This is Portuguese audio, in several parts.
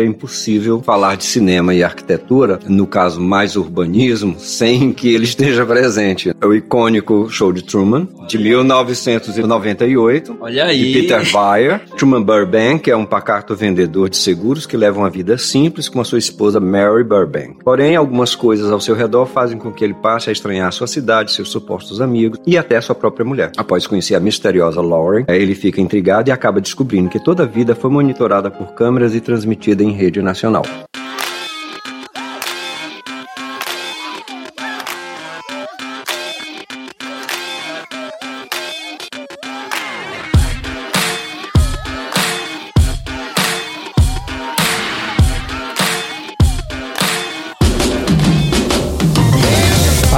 é impossível falar de cinema e arquitetura, no caso mais urbanismo, sem que ele esteja presente. É o icônico Show de Truman, de 1998. Olha aí. De Peter Weir. Truman Burbank é um pacato vendedor de seguros que leva uma vida simples com a sua esposa Mary Burbank. Porém, algumas coisas ao seu redor fazem com que ele passe a estranhar sua cidade, seus supostos amigos e até sua própria mulher. Após conhecer a misteriosa Lauren, ele fica intrigado e acaba descobrindo que toda a vida foi monitorada por câmeras e transmitida em rede nacional.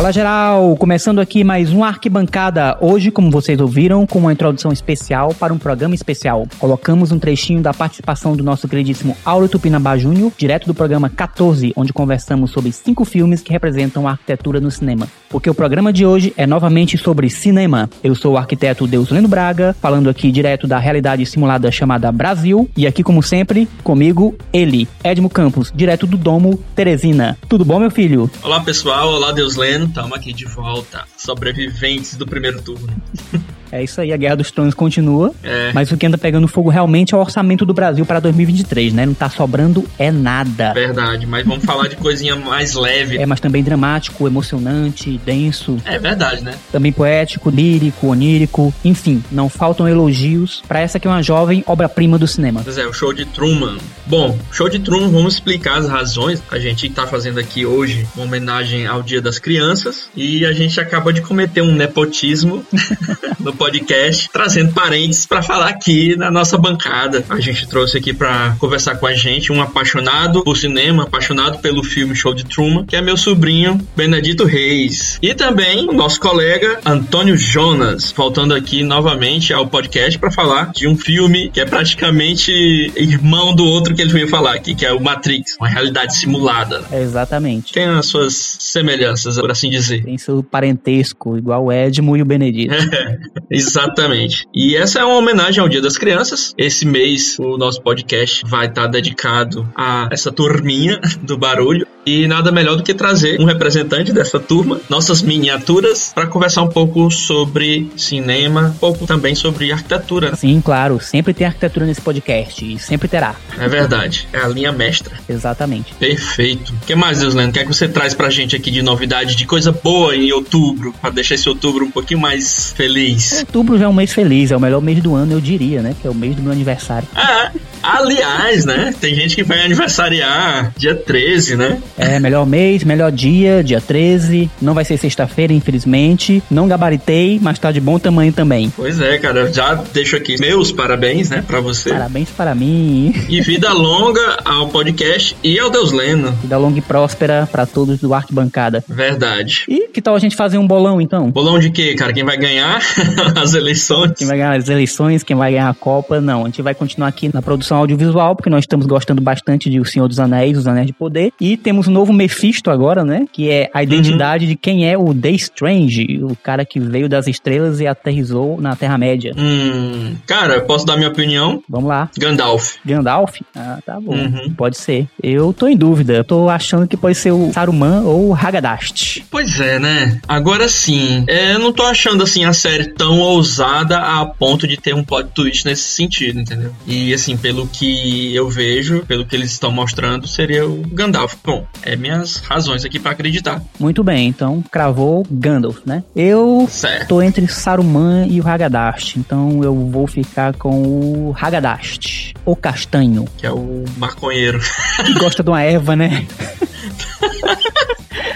Fala geral, começando aqui mais um Arquibancada. Hoje, como vocês ouviram, com uma introdução especial para um programa especial. Colocamos um trechinho da participação do nosso queridíssimo Auro Tupinambá Júnior, direto do programa 14, onde conversamos sobre cinco filmes que representam a arquitetura no cinema. Porque o programa de hoje é novamente sobre cinema. Eu sou o arquiteto Deus Leno Braga, falando aqui direto da realidade simulada chamada Brasil. E aqui, como sempre, comigo, ele, Edmo Campos, direto do Domo Teresina. Tudo bom, meu filho? Olá, pessoal. Olá, Deus Leno. Estamos aqui de volta. Sobreviventes do primeiro turno. É isso aí, a Guerra dos Tronos continua. É. Mas o que anda pegando fogo realmente é o orçamento do Brasil para 2023, né? Não tá sobrando é nada. Verdade, mas vamos falar de coisinha mais leve. É, mas também dramático, emocionante, denso. É verdade, né? Também poético, lírico, onírico. Enfim, não faltam elogios para essa que é uma jovem obra-prima do cinema. Pois é, o show de Truman. Bom, show de Truman, vamos explicar as razões. A gente tá fazendo aqui hoje uma homenagem ao Dia das Crianças e a gente acaba de cometer um nepotismo no podcast, trazendo parentes para falar aqui na nossa bancada. A gente trouxe aqui para conversar com a gente um apaixonado por cinema, apaixonado pelo filme Show de Truman, que é meu sobrinho Benedito Reis. E também o nosso colega Antônio Jonas, voltando aqui novamente ao podcast para falar de um filme que é praticamente irmão do outro que ele veio falar aqui, que é o Matrix, uma realidade simulada. É, exatamente. Tem as suas semelhanças, por assim dizer. Tem seu parentesco, igual o Edmo e o Benedito. Exatamente. E essa é uma homenagem ao Dia das Crianças. Esse mês o nosso podcast vai estar dedicado a essa turminha do barulho. E nada melhor do que trazer um representante dessa turma, nossas miniaturas, para conversar um pouco sobre cinema, um pouco também sobre arquitetura. Sim, claro. Sempre tem arquitetura nesse podcast e sempre terá. É verdade. É a linha mestra. Exatamente. Perfeito. O que mais, Deus Lendo? O que é que você traz pra gente aqui de novidade, de coisa boa em outubro, para deixar esse outubro um pouquinho mais feliz? Outubro já é um mês feliz, é o melhor mês do ano, eu diria, né? Que é o mês do meu aniversário. Ah, aliás, né? Tem gente que vai aniversariar dia 13, né? É, melhor mês, melhor dia, dia 13. Não vai ser sexta-feira, infelizmente. Não gabaritei, mas tá de bom tamanho também. Pois é, cara. Já deixo aqui meus parabéns, né, pra você. Parabéns para mim. E vida longa ao podcast e ao Deus Leno. Vida longa e próspera para todos do Arquibancada. Verdade. E que tal a gente fazer um bolão, então? Bolão de quê, cara? Quem vai ganhar as eleições? Quem vai ganhar as eleições, quem vai ganhar a Copa? Não, a gente vai continuar aqui na produção audiovisual, porque nós estamos gostando bastante de O Senhor dos Anéis, Os Anéis de Poder. E temos um novo Mephisto agora, né? Que é a identidade uhum. de quem é o The Strange, o cara que veio das estrelas e aterrizou na Terra-média. Hum, cara, eu posso dar minha opinião? Vamos lá. Gandalf. Gandalf? Ah, tá bom. Uhum. Pode ser. Eu tô em dúvida. Eu tô achando que pode ser o Saruman ou o Hagadast. Pois é, né? Agora sim. É, eu não tô achando assim a série tão ousada a ponto de ter um plot twist nesse sentido, entendeu? E assim, pelo que eu vejo, pelo que eles estão mostrando, seria o Gandalf. Bom, é minhas razões aqui para acreditar. Muito bem, então cravou Gandalf, né? Eu certo. tô entre Saruman e o Hagadast, então eu vou ficar com o Hagadast, o castanho. Que é o maconheiro. Que gosta de uma erva, né?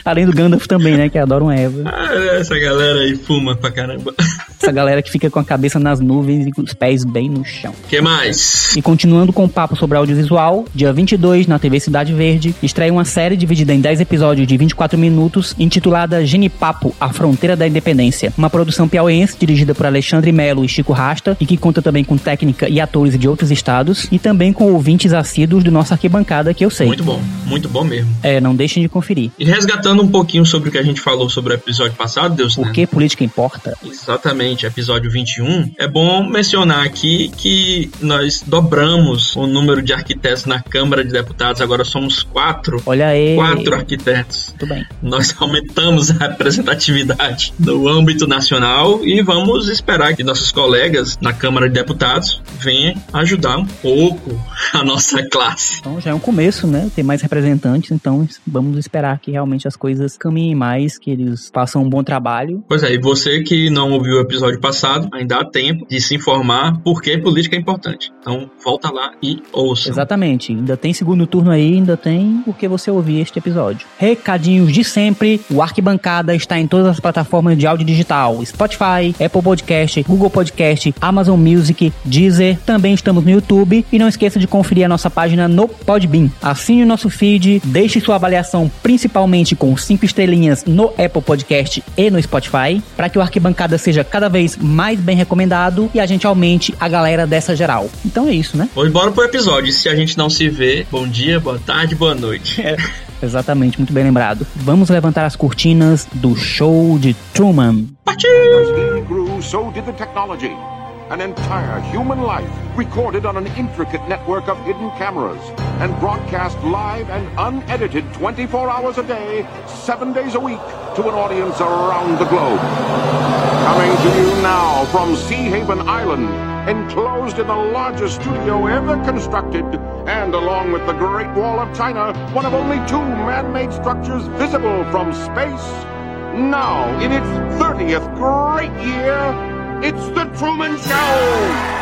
Além do Gandalf também, né? Que adora uma erva. Ah, essa galera aí fuma pra caramba. Essa galera que fica com a cabeça nas nuvens e com os pés bem no chão. que mais? E continuando com o papo sobre audiovisual, dia 22, na TV Cidade Verde, estreia uma série dividida em 10 episódios de 24 minutos, intitulada Genipapo, A Fronteira da Independência. Uma produção piauiense dirigida por Alexandre Melo e Chico Rasta, e que conta também com técnica e atores de outros estados, e também com ouvintes assíduos do nosso arquibancada, que eu sei. Muito bom, muito bom mesmo. É, não deixem de conferir. E resgatando um pouquinho sobre o que a gente falou sobre o episódio passado, Deus Por né? que política importa? Exatamente. Referente ao episódio 21, é bom mencionar aqui que nós dobramos o número de arquitetos na Câmara de Deputados, agora somos quatro. Olha aí. Quatro arquitetos. Muito bem. Nós aumentamos a representatividade no âmbito nacional e vamos esperar que nossos colegas na Câmara de Deputados venham ajudar um pouco a nossa classe. Então já é um começo, né? Tem mais representantes, então vamos esperar que realmente as coisas caminhem mais, que eles façam um bom trabalho. Pois é, e você que não ouviu o episódio passado, ainda há tempo de se informar por que política é importante. Então volta lá e ouça. Exatamente. Ainda tem segundo turno aí, ainda tem porque você ouvir este episódio. Recadinhos de sempre. O Arquibancada está em todas as plataformas de áudio digital: Spotify, Apple Podcast, Google Podcast, Amazon Music, Deezer. Também estamos no YouTube e não esqueça de conferir a nossa página no Podbean. Assine o nosso feed, deixe sua avaliação principalmente com cinco estrelinhas no Apple Podcast e no Spotify, para que o Arquibancada seja cada vez mais bem recomendado e a gente aumente a galera dessa geral. Então é isso, né? Vamos embora pro episódio. Se a gente não se vê, bom dia, boa tarde, boa noite. É, exatamente, muito bem lembrado. Vamos levantar as cortinas do show de Truman. Partiu! An entire human life recorded on an intricate network of hidden cameras and broadcast live and unedited 24 hours a day, seven days a week to an audience around the globe. Coming to you now from Sea Haven Island, enclosed in the largest studio ever constructed, and along with the Great Wall of China, one of only two man-made structures visible from space. Now, in its 30th great year, it's the Truman Show!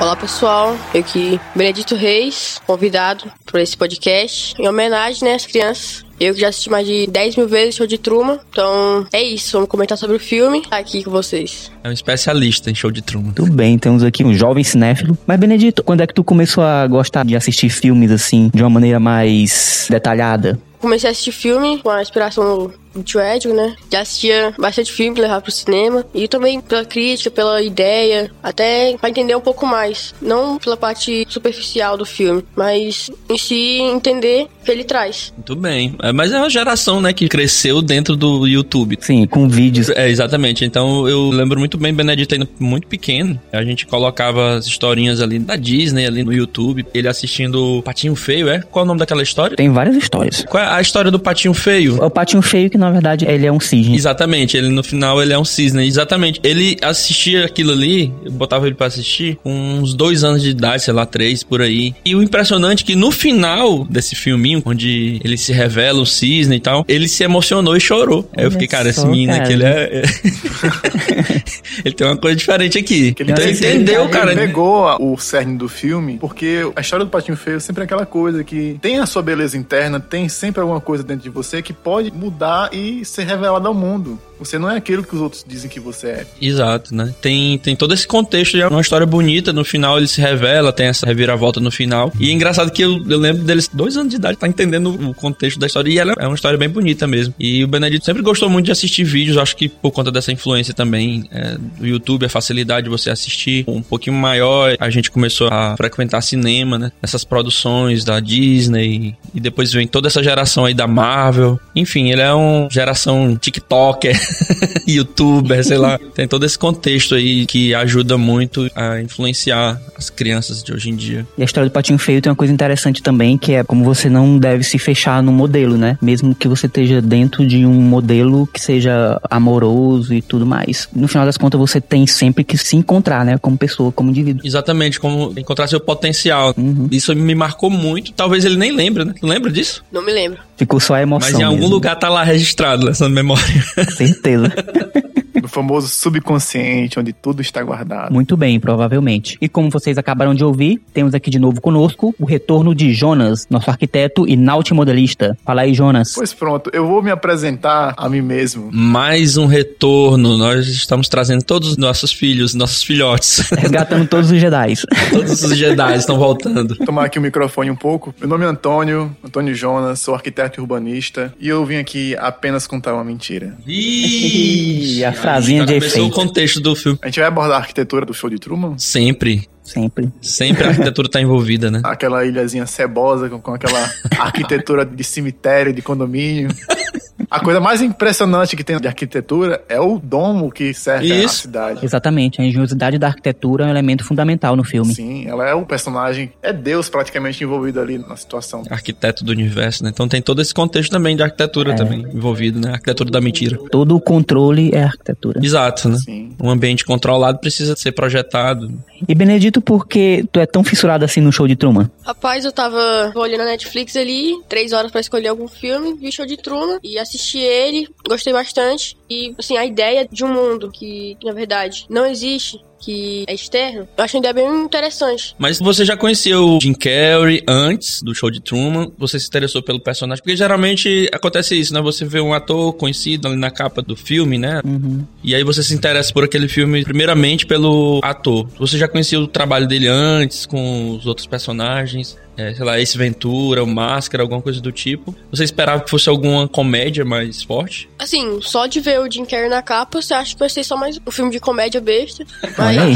Olá pessoal, eu aqui Benedito Reis, convidado por esse podcast, em homenagem né, às crianças. Eu que já assisti mais de 10 mil vezes show de Truman, então é isso, vamos comentar sobre o filme tá aqui com vocês. É um especialista em show de Truman. Tudo bem, temos aqui um jovem cinéfilo. Mas, Benedito, quando é que tu começou a gostar de assistir filmes assim, de uma maneira mais detalhada? Comecei a assistir filme com a inspiração Edgar, né? Já assistia bastante filme pra levar pro cinema. E também pela crítica, pela ideia, até pra entender um pouco mais. Não pela parte superficial do filme, mas em si entender o que ele traz. Muito bem. É, mas é uma geração, né, que cresceu dentro do YouTube. Sim, com vídeos. É, exatamente. Então eu lembro muito bem, Benedito ainda muito pequeno. A gente colocava as historinhas ali da Disney, ali no YouTube. Ele assistindo Patinho Feio, é? Qual é o nome daquela história? Tem várias histórias. Qual é a história do Patinho Feio? O Patinho Feio, que na verdade ele é um cisne. Exatamente, ele no final ele é um cisne. Exatamente. Ele assistia aquilo ali, eu botava ele pra assistir com uns dois anos de idade, sei lá, três por aí. E o impressionante é que no final desse filminho, onde ele se revela o cisne e tal, ele se emocionou e chorou. Aí eu fiquei, cara, esse menino aqui, ele é. ele tem uma coisa diferente aqui. Que ele então ele entendeu, ele cara. pegou a- o cerne do filme, porque a história do Patinho Feio sempre é aquela coisa que tem a sua beleza interna, tem sempre alguma coisa dentro de você que pode mudar e ser revelada ao mundo. Você não é aquilo que os outros dizem que você é. Exato, né? Tem, tem todo esse contexto, é uma história bonita, no final ele se revela, tem essa reviravolta no final. E é engraçado que eu, eu lembro deles, dois anos de idade, tá entendendo o contexto da história, e ela é uma história bem bonita mesmo. E o Benedito sempre gostou muito de assistir vídeos, acho que por conta dessa influência também é, do YouTube, a facilidade de você assistir um pouquinho maior, a gente começou a frequentar cinema, né? Essas produções da Disney, e depois vem toda essa geração aí da Marvel. Enfim, ele é uma geração TikToker, youtuber, sei lá. Tem todo esse contexto aí que ajuda muito a influenciar as crianças de hoje em dia. E a história do Patinho Feio tem uma coisa interessante também, que é como você não deve se fechar no modelo, né? Mesmo que você esteja dentro de um modelo que seja amoroso e tudo mais. No final das contas, você tem sempre que se encontrar, né? Como pessoa, como indivíduo. Exatamente, como encontrar seu potencial. Uhum. Isso me marcou muito. Talvez ele nem lembre, né? Tu lembra disso? Não me lembro. Ficou só a emoção. Mas em algum mesmo. lugar tá lá registrado essa memória. Certeza. Famoso subconsciente, onde tudo está guardado. Muito bem, provavelmente. E como vocês acabaram de ouvir, temos aqui de novo conosco o retorno de Jonas, nosso arquiteto e nautimodelista. Fala aí, Jonas. Pois pronto, eu vou me apresentar a mim mesmo. Mais um retorno. Nós estamos trazendo todos os nossos filhos, nossos filhotes. Resgatando todos os Jedi. todos os Jedi estão voltando. Tomar aqui o microfone um pouco. Meu nome é Antônio, Antônio Jonas, sou arquiteto e urbanista e eu vim aqui apenas contar uma mentira. Ih, a frasinha de efeito. o contexto do filme. A gente vai abordar a arquitetura do show de Truman? Sempre. Sempre. Sempre a arquitetura tá envolvida, né? Aquela ilhazinha cebosa com, com aquela arquitetura de cemitério, de condomínio. A coisa mais impressionante que tem de arquitetura é o domo que serve a Isso. cidade. Exatamente, a engenhosidade da arquitetura é um elemento fundamental no filme. Sim, ela é o personagem, é Deus praticamente envolvido ali na situação. Arquiteto do universo, né? Então tem todo esse contexto também de arquitetura também envolvido, né? Arquitetura da mentira. Todo o controle é arquitetura. Exato, né? Sim. Um ambiente controlado precisa ser projetado. E Benedito, por que tu é tão fissurado assim no show de Truman? Rapaz, eu tava olhando a Netflix ali, três horas pra escolher algum filme, vi Show de Truman e assisti ele, gostei bastante. E, assim, a ideia de um mundo que, na verdade, não existe, que é externo, eu acho uma ideia bem interessante. Mas você já conhecia o Jim Carrey antes do show de Truman? Você se interessou pelo personagem? Porque geralmente acontece isso, né? Você vê um ator conhecido ali na capa do filme, né? E aí você se interessa por aquele filme primeiramente pelo ator. Você já conhecia o trabalho dele antes com os outros personagens? É, sei lá, Ace Ventura, o Máscara, alguma coisa do tipo. Você esperava que fosse alguma comédia mais forte? Assim, só de ver o Jim Carrey na capa, você acha que vai ser só mais um filme de comédia besta. Aí.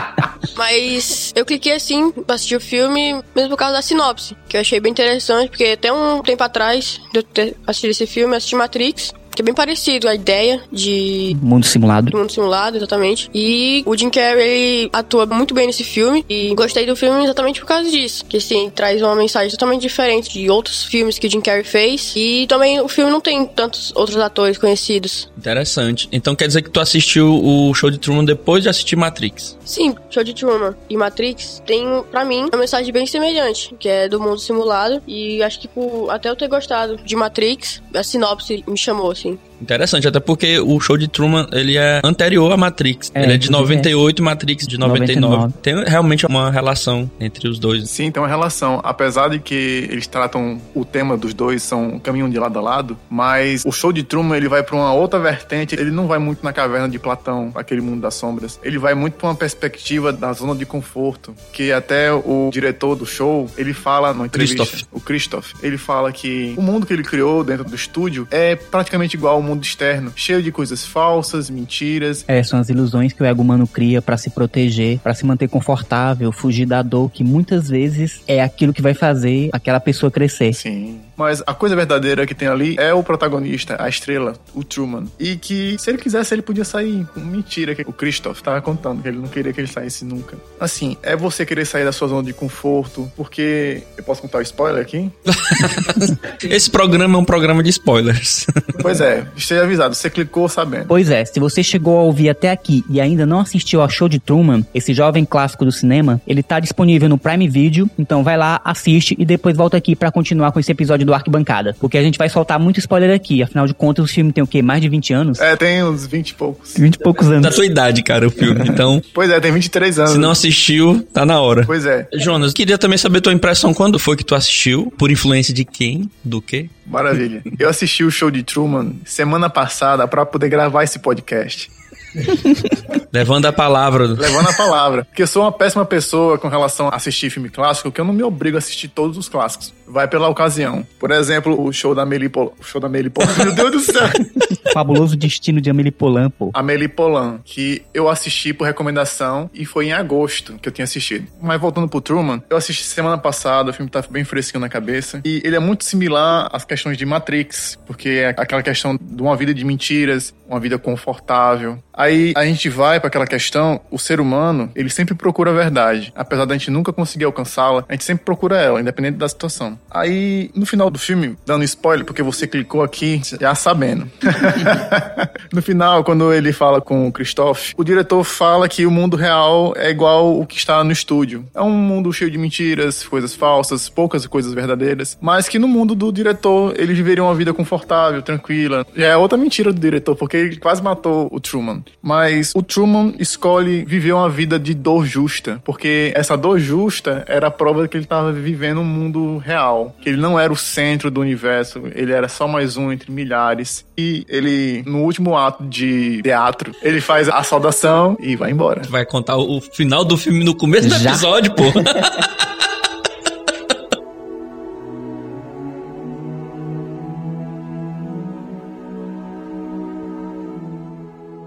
Mas eu cliquei assim pra assistir o filme, mesmo por causa da sinopse, que eu achei bem interessante, porque até um tempo atrás de eu ter assistido esse filme, eu assisti Matrix, que é bem parecido a ideia de Mundo simulado. do mundo simulado, exatamente. E o Jim Carrey ele atua muito bem nesse filme e gostei do filme exatamente por causa disso, que assim traz uma mensagem totalmente diferente de outros filmes que o Jim Carrey fez e também o filme não tem tantos outros atores conhecidos. Interessante. Então quer dizer que tu assistiu o show de Truman depois de assistir Matrix? Sim, Show de Truman e Matrix tem, pra mim, uma mensagem bem semelhante, que é do mundo simulado. E acho que por até eu ter gostado de Matrix, a sinopse me chamou, assim. watching. Interessante, até porque o show de Truman, ele é anterior a Matrix. É, ele é de inclusive, 98, Matrix de 99. 99. Tem realmente uma relação entre os dois. Sim, tem uma relação. Apesar de que eles tratam o tema dos dois, são caminham de lado a lado, mas o show de Truman ele vai pra uma outra vertente. Ele não vai muito na caverna de Platão, aquele mundo das sombras. Ele vai muito pra uma perspectiva da zona de conforto, que até o diretor do show ele fala na entrevista, Christoph. o Christoph, ele fala que o mundo que ele criou dentro do estúdio é praticamente igual ao mundo externo, cheio de coisas falsas, mentiras, É, são as ilusões que o ego humano cria pra se proteger, pra se manter confortável, fugir da dor, que muitas vezes é aquilo que vai fazer aquela pessoa crescer. Sim. Mas a coisa verdadeira que tem ali é o protagonista, a estrela, o Truman. E que se ele quisesse, ele podia sair. Mentira que o Christoph tava contando, que ele não queria que ele saísse nunca. Assim, é você querer sair da sua zona de conforto, porque. Eu posso contar o spoiler aqui? Esse programa é um programa de spoilers. pois é, esteja avisado, você clicou sabendo. Pois é, se você chegou a ouvir até aqui e ainda não assistiu ao show de Truman, esse jovem clássico do cinema, ele tá disponível no Prime Video, então vai lá, assiste e depois volta aqui pra continuar com esse episódio do Arquibancada. Porque a gente vai soltar muito spoiler aqui, afinal de contas o filme tem o quê? Mais de 20 anos? É, tem uns 20 e poucos. 20 e poucos da anos. tua idade, cara, o filme. Então, Pois é, tem 23 anos. se não assistiu, tá na hora. Pois é, Jonas, queria também saber tua impressão quando foi que tu assistiu, por influência de quem, do quê? maravilha. Eu assisti o show de Truman semana passada pra poder gravar esse podcast. Levando a palavra. Levando a palavra. Porque eu sou uma péssima pessoa com relação a assistir filme clássico, que eu não me obrigo a assistir todos os clássicos. Vai pela ocasião. Por exemplo, o show da Amélie Poulain. O show da Amélie Poulain. Meu Deus do céu. Fabuloso Destino de Amélie Poulain, pô. Amélie Poulain, que eu assisti por recomendação e foi em agosto que eu tinha assistido. Mas voltando pro Truman, eu assisti semana passada, o filme tá bem fresquinho na cabeça. E ele é muito similar às questões de Matrix, porque é aquela questão de uma vida de mentiras, uma vida confortável. Aí a gente vai para aquela questão, o ser humano, ele sempre procura a verdade. Apesar da gente nunca conseguir alcançá-la, a gente sempre procura ela, independente da situação. Aí, no final do filme, dando spoiler, porque você clicou aqui já sabendo. no final, quando ele fala com o Christoph, o diretor fala que o mundo real é igual o que está no estúdio. É um mundo cheio de mentiras, coisas falsas, poucas coisas verdadeiras, mas que no mundo do diretor eles viveriam uma vida confortável, tranquila. Já é outra mentira do diretor, porque ele quase matou o Truman. Mas o Truman escolhe viver uma vida de dor justa, porque essa dor justa era a prova de que ele estava vivendo um mundo real, que ele não era o centro do universo, ele era só mais um entre milhares. E ele, no último ato de teatro, ele faz a saudação e vai embora. Vai contar o final do filme no começo do Já? episódio, pô.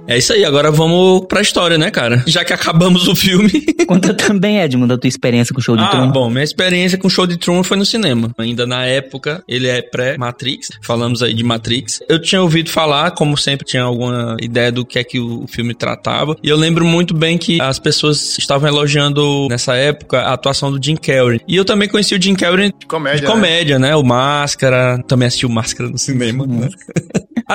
É isso aí, agora vamos pra história, né, cara? Já que acabamos o filme. Conta também, Edmund, da tua experiência com o show de ah, Truman. bom, minha experiência com o show de Truman foi no cinema. Ainda na época, ele é pré-Matrix. Falamos aí de Matrix. Eu tinha ouvido falar, como sempre, tinha alguma ideia do que é que o filme tratava. E eu lembro muito bem que as pessoas estavam elogiando nessa época a atuação do Jim Carrey. E eu também conheci o Jim Carrey De comédia. de comédia, né? O Máscara. Também assisti o Máscara no cinema, né?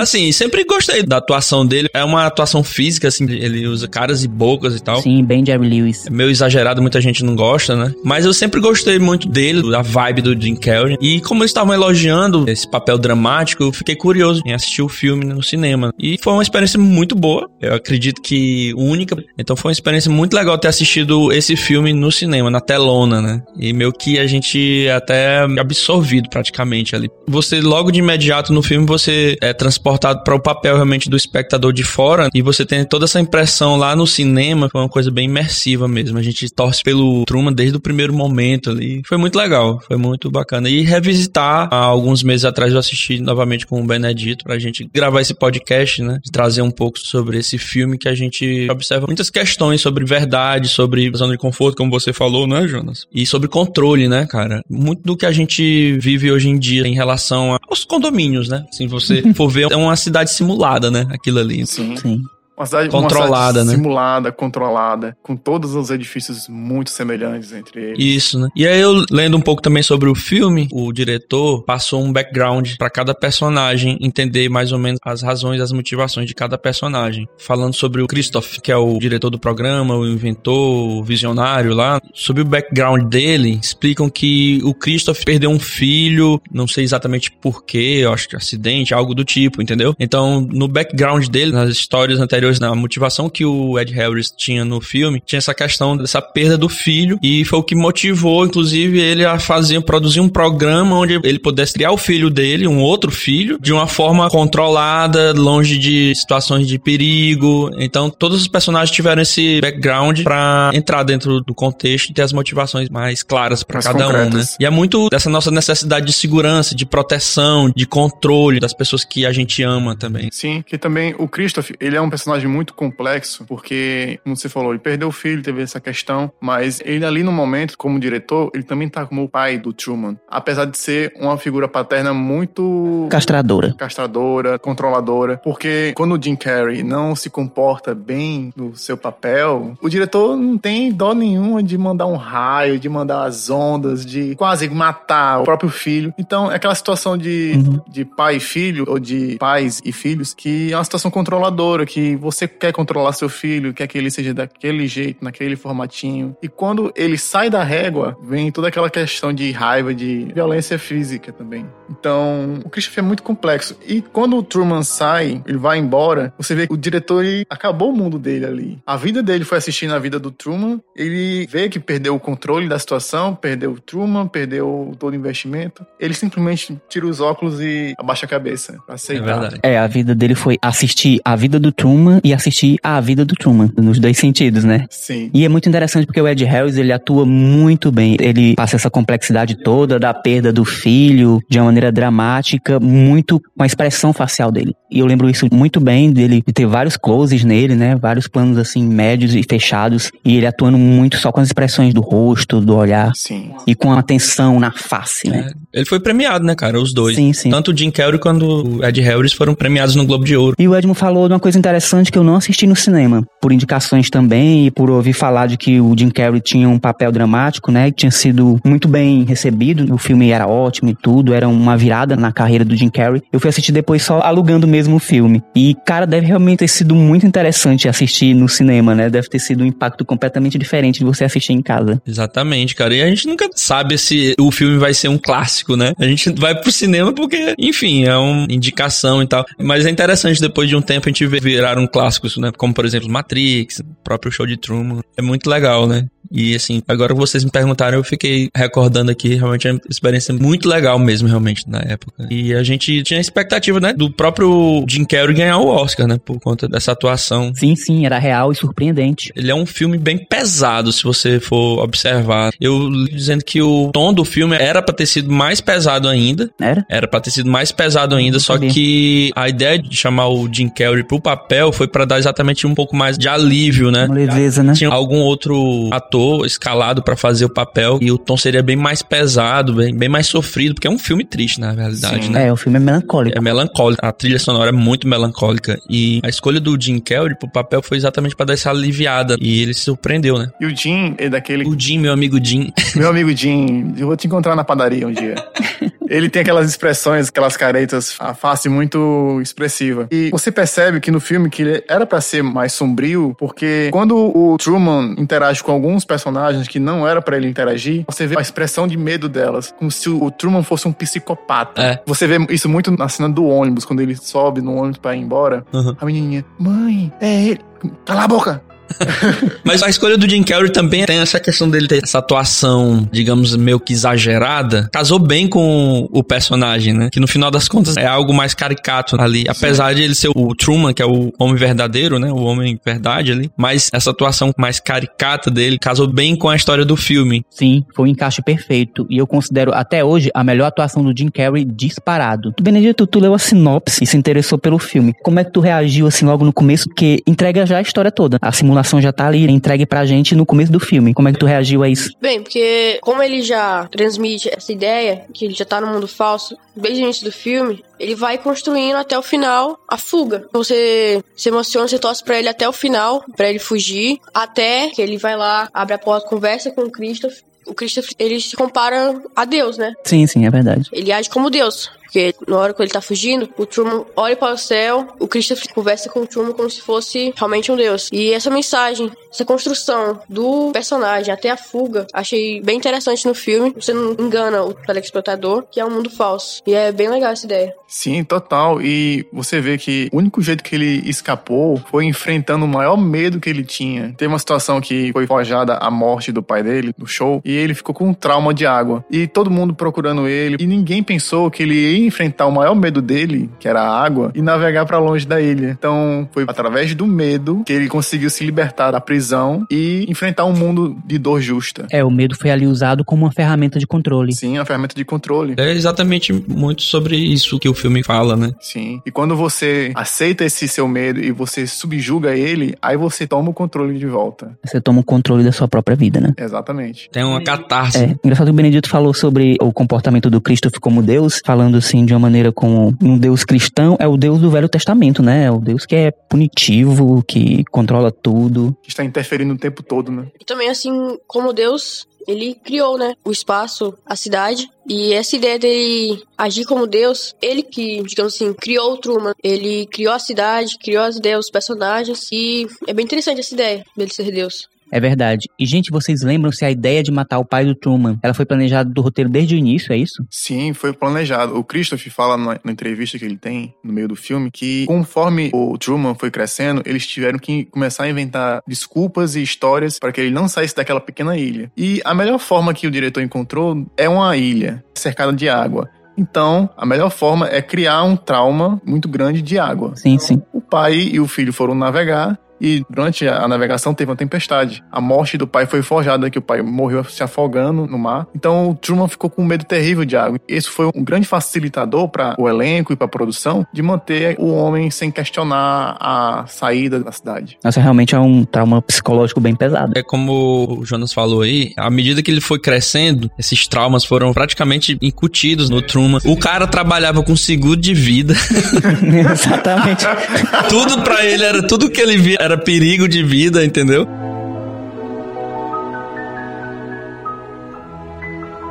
Assim, sempre gostei da atuação dele. É uma atuação física, assim, ele usa caras e bocas e tal. Sim, bem Jerry Lewis. É meio exagerado, muita gente não gosta, né? Mas eu sempre gostei muito dele, da vibe do Jim Carrey. E como eles estavam elogiando esse papel dramático, eu fiquei curioso em assistir o filme no cinema. E foi uma experiência muito boa. Eu acredito que única. Então foi uma experiência muito legal ter assistido esse filme no cinema, na telona, né? E meio que a gente é até absorvido praticamente ali. Você logo de imediato no filme você é transportado para o papel realmente do espectador de fora e você tem toda essa impressão lá no cinema, foi uma coisa bem imersiva mesmo. A gente torce pelo Truman desde o primeiro momento ali. Foi muito legal, foi muito bacana. E revisitar, há alguns meses atrás eu assisti novamente com o Benedito pra gente gravar esse podcast, né? E trazer um pouco sobre esse filme que a gente observa muitas questões sobre verdade, sobre zona de conforto, como você falou, né, Jonas? E sobre controle, né, cara? Muito do que a gente vive hoje em dia em relação aos condomínios, né? Se você for ver, é uma cidade simulada, né? Aquilo ali. Sim. Sim. Uma cidade, Controlada, uma cidade né? Simulada, controlada, com todos os edifícios muito semelhantes entre eles. Isso, né? E aí eu lendo um pouco também sobre o filme, o diretor passou um background pra cada personagem entender mais ou menos as razões, as motivações de cada personagem. Falando sobre o Christoph, que é o diretor do programa, o inventor, o visionário lá, sobre o background dele, explicam que o Christoph perdeu um filho, não sei exatamente porquê, eu acho que acidente, algo do tipo, entendeu? Então, no background dele, nas histórias anteriores, na motivação que o Ed Harris tinha no filme, tinha essa questão dessa perda do filho e foi o que motivou, inclusive, ele a fazer, produzir um programa onde ele pudesse criar o filho dele, um outro filho, de uma forma controlada, longe de situações de perigo. Então, todos os personagens tiveram esse background pra entrar dentro do contexto e ter as motivações mais claras pra Mais cada um, né? concretas. E é muito dessa nossa necessidade de segurança, de proteção, de controle das pessoas que a gente ama também. Sim, que também o Christoph, ele é um personagem muito complexo, porque, como você falou, ele perdeu o filho, teve essa questão, mas ele ali no momento, como diretor, ele também tá como o pai do Truman. Apesar de ser uma figura paterna muito Castradora. castradora, controladora, porque quando o Jim Carrey não se comporta bem no seu papel, o diretor não tem dó nenhuma de mandar um raio, de mandar as ondas, de quase matar o próprio filho. Então, é aquela situação de, de pai e filho, ou de pais e filhos, que é uma situação controladora, que você quer controlar seu filho, quer que ele seja daquele jeito, naquele formatinho. E quando ele sai da régua, vem toda aquela questão de raiva, de violência física também. Então, o Christopher é muito complexo. E quando o Truman sai, ele vai embora, você vê que o diretor ele acabou o mundo dele ali. A vida dele foi assistindo a vida do Truman, ele vê que perdeu o controle da situação, perdeu o Truman, perdeu todo o investimento. Ele simplesmente tira os óculos e abaixa a cabeça É aceitar. verdade. É, a vida dele foi assistir a vida do Truman e assistir a vida do Truman, nos dois sentidos, né? Sim. E é muito interessante porque o Ed Harris, ele atua muito bem. Ele passa essa complexidade toda da perda do filho de uma maneira dramática, muito com a expressão facial dele. E eu lembro isso muito bem dele de ter vários closes nele, né? Vários planos assim médios e fechados e ele atuando muito só com as expressões do rosto, do olhar Sim. e com a atenção na face, né? Ele foi premiado, né, cara? Os dois. Sim, sim. Tanto o Jim Carrey quanto o Ed Harris foram premiados no Globo de Ouro. E o Edmund falou de uma coisa interessante que eu não assisti no cinema, por indicações também e por ouvir falar de que o Jim Carrey tinha um papel dramático, né? Que tinha sido muito bem recebido, o filme era ótimo e tudo, era uma virada na carreira do Jim Carrey. Eu fui assistir depois só alugando mesmo o filme. E, cara, deve realmente ter sido muito interessante assistir no cinema, né? Deve ter sido um impacto completamente diferente de você assistir em casa. Exatamente, cara. E a gente nunca sabe se o filme vai ser um clássico, né? A gente vai pro cinema porque, enfim, é uma indicação e tal. Mas é interessante, depois de um tempo, a gente virar um clássico, né? Como, por exemplo, Matrix, o próprio show de Truman. É muito legal, né? E, assim, agora que vocês me perguntaram, eu fiquei recordando aqui. Realmente é uma experiência muito legal mesmo, realmente, na época. E a gente tinha a expectativa, né? Do próprio Jim Carrey ganhar o Oscar, né? Por conta dessa atuação. Sim, sim, era real e surpreendente. Ele é um filme bem pesado, se você for observar. Eu li dizendo que o tom do filme era pra ter sido mais pesado ainda. Era? Era pra ter sido mais pesado ainda, só que a ideia de chamar o Jim Carrey pro papel foi para dar exatamente um pouco mais de alívio, né? Uma leveza, né? Tinha algum outro ator escalado para fazer o papel e o tom seria bem mais pesado, bem, bem mais sofrido, porque é um filme triste, na realidade, Sim. né? É, o filme é melancólico. É melancólico. A trilha sonora é muito melancólica. E a escolha do Jim Carrey pro papel foi exatamente para dar essa aliviada. E ele se surpreendeu, né? E o Jim é daquele. O Jim, meu amigo Jim. Meu amigo Jim, eu vou te encontrar na padaria um dia. Ele tem aquelas expressões, aquelas caretas, a face muito expressiva. E você percebe que no filme que ele era pra ser mais sombrio, porque quando o Truman interage com alguns personagens que não era pra ele interagir, você vê a expressão de medo delas, como se o Truman fosse um psicopata. É. Você vê isso muito na cena do ônibus, quando ele sobe no ônibus pra ir embora. Uhum. A menininha, mãe, é ele. Cala a boca! Mas a escolha do Jim Carrey também tem essa questão dele ter essa atuação, digamos, meio que exagerada. Casou bem com o personagem, né? Que no final das contas é algo mais caricato ali. Apesar de ele ser o Truman, que é o homem verdadeiro, né? O homem verdade ali. Mas essa atuação mais caricata dele casou bem com a história do filme. Sim, foi um encaixe perfeito. E eu considero até hoje a melhor atuação do Jim Carrey disparado. Benedito, tu leu a sinopse e se interessou pelo filme. Como é que tu reagiu assim logo no começo? Porque entrega já a história toda. A simulação já tá ali, entregue pra gente no começo do filme. Como é que tu reagiu a isso? Bem, porque como ele já transmite essa ideia, que ele já tá no mundo falso, desde o início do filme, ele vai construindo até o final a fuga. Você se emociona, você torce pra ele até o final, pra ele fugir, até que ele vai lá, abre a porta, conversa com o Christopher. O Christopher, ele se compara a Deus, né? Sim, sim, é verdade. Ele age como Deus. Porque na hora que ele tá fugindo, o Truman olha para o céu, o Christopher conversa com o Truman como se fosse realmente um deus. E essa mensagem, essa construção do personagem até a fuga, achei bem interessante no filme. Você não engana o telespectador, que é um mundo falso. E é bem legal essa ideia. Sim, total. E você vê que o único jeito que ele escapou foi enfrentando o maior medo que ele tinha. Teve uma situação que foi forjada a morte do pai dele, do show, e ele ficou com um trauma de água. E todo mundo procurando ele, e ninguém pensou que ele ia enfrentar o maior medo dele, que era a água, e navegar para longe da ilha. Então, foi através do medo que ele conseguiu se libertar da prisão e enfrentar um mundo de dor justa. É, o medo foi ali usado como uma ferramenta de controle. Sim, a ferramenta de controle. É exatamente muito sobre isso que o filme fala, né? Sim. E quando você aceita esse seu medo e você subjuga ele, aí você toma o controle de volta. Você toma o controle da sua própria vida, né? Exatamente. Tem uma catarse. É, engraçado que o Benedito falou sobre o comportamento do Cristo como Deus, falando assim de uma maneira como um Deus cristão é o Deus do Velho Testamento, né? É o Deus que é punitivo, que controla tudo. Que está interferindo o tempo todo, né? E também, assim, como Deus, ele criou, né, o espaço, a cidade. E essa ideia dele agir como Deus, ele que, digamos assim, criou o Truman. Ele criou a cidade, criou as ideias, os personagens. E é bem interessante essa ideia dele ser Deus. É verdade. E, gente, vocês lembram se a ideia de matar o pai do Truman, ela foi planejada do roteiro desde o início, é isso? Sim, foi planejado. O Christopher fala na, na, entrevista que ele tem no meio do filme que conforme o Truman foi crescendo, eles tiveram que começar a inventar desculpas e histórias para que ele não saísse daquela pequena ilha. E a melhor forma que o diretor encontrou é uma ilha cercada de água. Então, a melhor forma é criar um trauma muito grande de água. Sim, sim. O pai e o filho foram navegar e durante a navegação teve uma tempestade. A morte do pai foi forjada, que o pai morreu se afogando no mar. Então o Truman ficou com um medo terrível de água. Esse foi um grande facilitador para o elenco e para a produção de manter o homem sem questionar a saída da cidade. Nossa, realmente é um trauma psicológico bem pesado. É como o Jonas falou aí, à medida que ele foi crescendo, esses traumas foram praticamente incutidos no Truman. O cara trabalhava com seguro de vida. Exatamente. tudo para ele era tudo que ele via era perigo de vida, entendeu?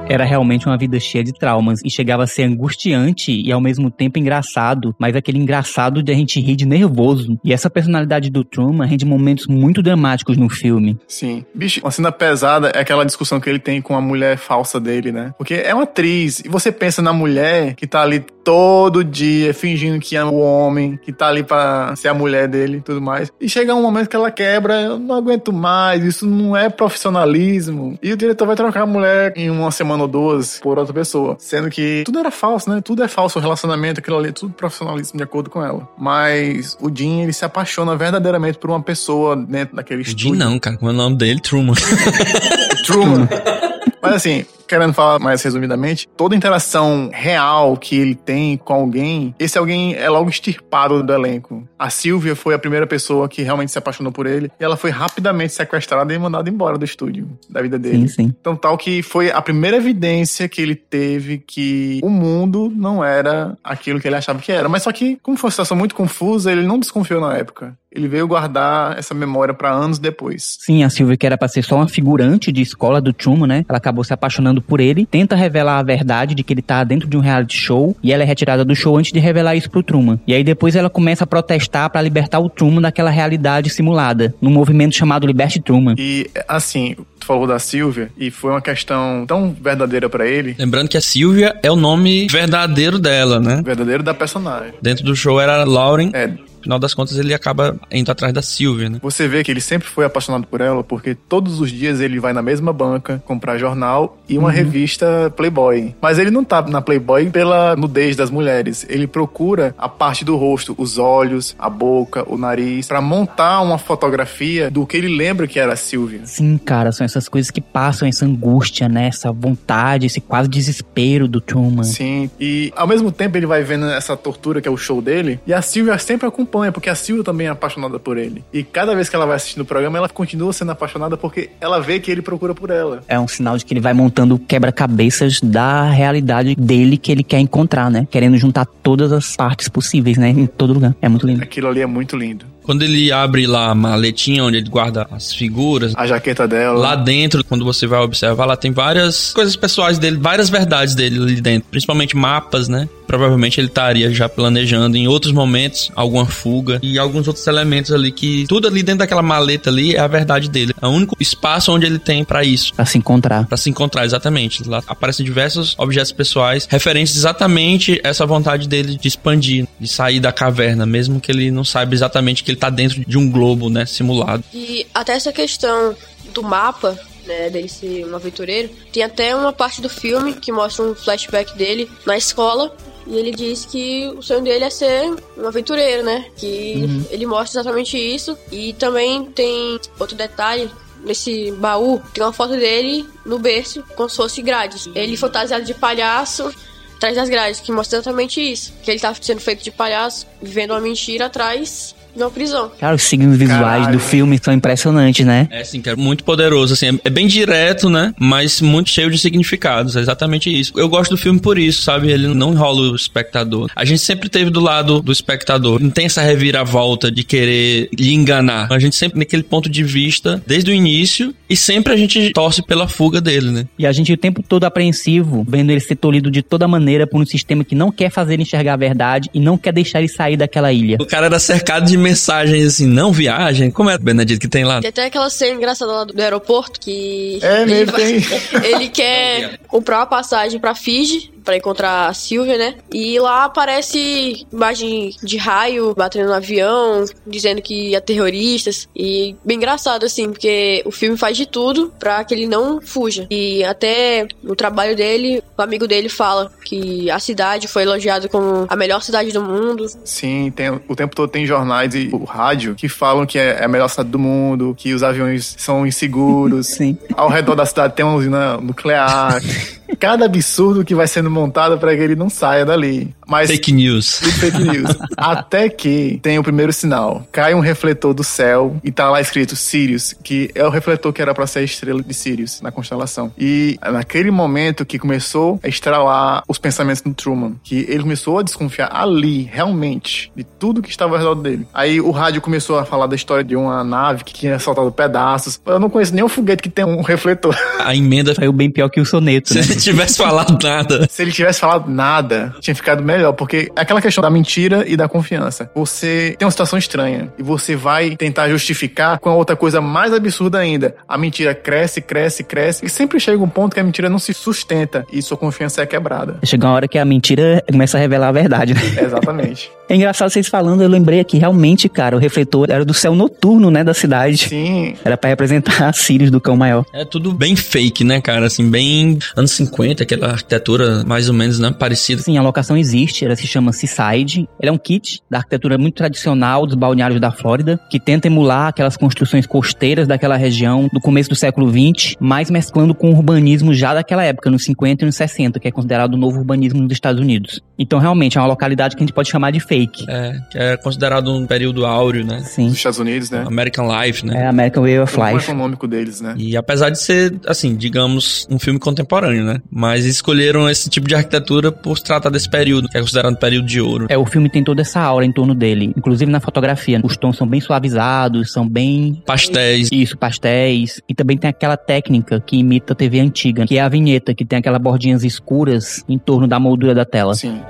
Era realmente uma vida cheia de traumas e chegava a ser angustiante e ao mesmo tempo engraçado, mas aquele engraçado de a gente rir de nervoso. E essa personalidade do Truman rende momentos muito dramáticos no filme. Sim. Bicho, uma cena pesada é aquela discussão que ele tem com a mulher falsa dele, né? Porque é uma atriz e você pensa na mulher que tá ali todo dia fingindo que é o homem, que tá ali pra ser a mulher dele e tudo mais. E chega um momento que ela quebra, eu não aguento mais, isso não é profissionalismo. E o diretor vai trocar a mulher em uma semana ou duas por outra pessoa. Sendo que tudo era falso, né? Tudo é falso, o relacionamento, aquilo ali, tudo profissionalismo de acordo com ela. Mas o Jim, ele se apaixona verdadeiramente por uma pessoa dentro daquele O estúdio. Jim não, cara. Como é o nome dele? Truman. Truman. Mas assim, querendo falar mais resumidamente, toda interação real que ele tem com alguém, esse alguém é logo extirpado do elenco. A Silvia foi a primeira pessoa que realmente se apaixonou por ele e ela foi rapidamente sequestrada e mandada embora do estúdio, da vida dele. Sim, sim. Então, tal que foi a primeira evidência que ele teve que o mundo não era aquilo que ele achava que era. Mas só que, como foi uma situação muito confusa, ele não desconfiou na época. Ele veio guardar essa memória para anos depois. Sim, a Silvia, que era pra ser só uma figurante de escola do Truman, né? Ela acabou se apaixonando por ele, tenta revelar a verdade de que ele tá dentro de um reality show e ela é retirada do show antes de revelar isso pro Truman. E aí depois ela começa a protestar para libertar o Truman daquela realidade simulada, num movimento chamado Liberte Truman. E, assim, tu falou da Silvia e foi uma questão tão verdadeira para ele, Lembrando que a Silvia é o nome verdadeiro dela, né? verdadeiro da personagem. Dentro do show era Lauren. É, final das contas, ele acaba indo atrás da Silvia, né? Você vê que ele sempre foi apaixonado por ela, porque todos os dias ele vai na mesma banca comprar jornal e uma revista Playboy. Mas ele não tá na Playboy pela nudez das mulheres. Ele procura a parte do rosto, os olhos, a boca, o nariz, pra montar uma fotografia do que ele lembra que era a Silvia. Sim, cara, são essas coisas que passam, essa angústia, né? Essa vontade, esse quase desespero do Truman. Sim, e ao mesmo tempo ele vai vendo essa tortura que é o show dele, e a Silvia sempre acompanha, porque a Silvia também é apaixonada por ele. E cada vez que ela vai assistindo o programa, ela continua sendo apaixonada porque ela vê que ele procura por ela. É um sinal de que ele vai montando quebra-cabeças da realidade dele que ele quer encontrar, né? Querendo juntar todas as partes possíveis, né? Em todo lugar. É muito lindo. Aquilo ali é muito lindo. Quando ele abre lá a maletinha onde ele guarda as figuras, A jaqueta dela. Lá dentro, quando você vai observar, lá tem várias coisas pessoais dele, várias verdades dele ali dentro, principalmente mapas, né? Provavelmente ele estaria já planejando em outros momentos alguma fuga e alguns outros elementos ali que tudo ali dentro daquela maleta ali é a verdade dele. É o único espaço onde ele tem pra isso. Pra se encontrar. Pra se encontrar, exatamente. Lá aparecem diversos objetos pessoais referentes exatamente a essa vontade dele de expandir, de sair da caverna, mesmo que ele não saiba exatamente que ele tá dentro de um globo, né, simulado. E até essa questão do mapa, né, dele ser um aventureiro, tem até uma parte do filme que mostra um flashback dele na escola. E ele diz que o sonho dele é ser um aventureiro, né? Que ele mostra exatamente isso. E também tem outro detalhe. Nesse baú tem uma foto dele no berço, como se fosse grades. Ele fantasiado de palhaço atrás das grades, que mostra exatamente isso. Que ele tá sendo feito de palhaço, vivendo uma mentira atrás uma prisão. Cara, os signos visuais Caralho. do filme são impressionantes, né? É sim, que é muito poderoso, assim, é- é bem direto, né? Mas muito cheio de significados, é exatamente isso. Eu gosto do filme por isso, sabe? Ele não enrola o espectador. A gente sempre teve do lado do espectador, não tem essa reviravolta de querer lhe enganar. A gente sempre naquele ponto de vista, desde o início, e sempre a gente torce pela fuga dele, né? E a gente o tempo todo apreensivo, vendo ele ser tolhido de toda maneira por um sistema que não quer fazer ele enxergar a verdade e não quer deixar ele sair daquela ilha. O cara era cercado de mensagens assim, não viagem. Como é, Benedito, que tem lá? Tem até aquela cena engraçada lá do aeroporto que. É, ele, mesmo, vai- tem. ele quer comprar uma passagem pra Fiji pra encontrar a Silvia, né? E lá aparece imagem de raio batendo no avião, dizendo que é terroristas. E bem engraçado, assim, porque o filme faz de tudo pra que ele não fuja. E até no trabalho dele, o amigo dele fala que a cidade foi elogiada como a melhor cidade do mundo. Sim, tem, o tempo todo tem jornais e o rádio que falam que é a melhor cidade do mundo, que os aviões são inseguros. Sim. Ao redor da cidade tem uma usina nuclear. Cada absurdo que vai sendo montado para que ele não saia dali. Mas Fake news. Fake news. Até que tem o primeiro sinal. Cai um refletor do céu e tá lá escrito Sirius, que é o refletor que era pra ser a estrela de Sirius na constelação. E naquele momento que começou a estralar os pensamentos do Truman, que ele começou a desconfiar ali, realmente, de tudo que estava ao redor dele. Aí o rádio começou a falar da história de uma nave que tinha soltado pedaços. Eu não conheço nenhum foguete que tem um refletor. A emenda, Saiu bem pior que o soneto, se né? ele tivesse falado nada. Se ele tivesse falado nada, tinha ficado melhor, porque é aquela questão da mentira e da confiança. Você tem uma situação estranha e você vai tentar justificar com a outra coisa mais absurda ainda. A mentira cresce, cresce, cresce e sempre chega um ponto que a mentira não se sustenta e sua confiança é quebrada. Chega uma hora que a mentira começa a revelar a verdade, né? Exatamente. É engraçado vocês falando, eu lembrei aqui, realmente, cara, o refletor era do céu noturno, né, da cidade. Sim, Era pra representar Sirius do cão maior. É tudo bem fake, né, cara? Assim, bem anos 50, aquela arquitetura mais ou menos, né, parecida. Sim, a locação existe, existe, ela se chama Seaside. Ela é um kit da arquitetura muito tradicional dos balneários da Flórida, que tenta emular aquelas construções costeiras daquela região do começo do século XX, mas mesclando com o urbanismo já daquela época, nos 50 e nos 60, que é considerado o novo urbanismo nos Estados Unidos. Então, realmente, é uma localidade que a gente pode chamar de fake. É, que é considerado um período áureo, né? Sim. Dos Estados Unidos, né? American Life, né? É American Way of O Life. econômico deles, né? E apesar de ser, assim, digamos, um filme contemporâneo, né? Mas escolheram esse tipo de arquitetura por se tratar desse período, que é considerado período de ouro. É, o filme tem toda essa aura em torno dele, inclusive na fotografia. Os tons são bem suavizados, são bem Pastéis. Isso, pastéis. E também tem aquela técnica que imita a TV antiga, que é a vinheta, que tem aquelas bordinhas escuras em torno da moldura da tela. Sim.